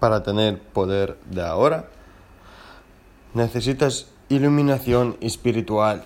para tener poder de ahora, necesitas iluminación espiritual.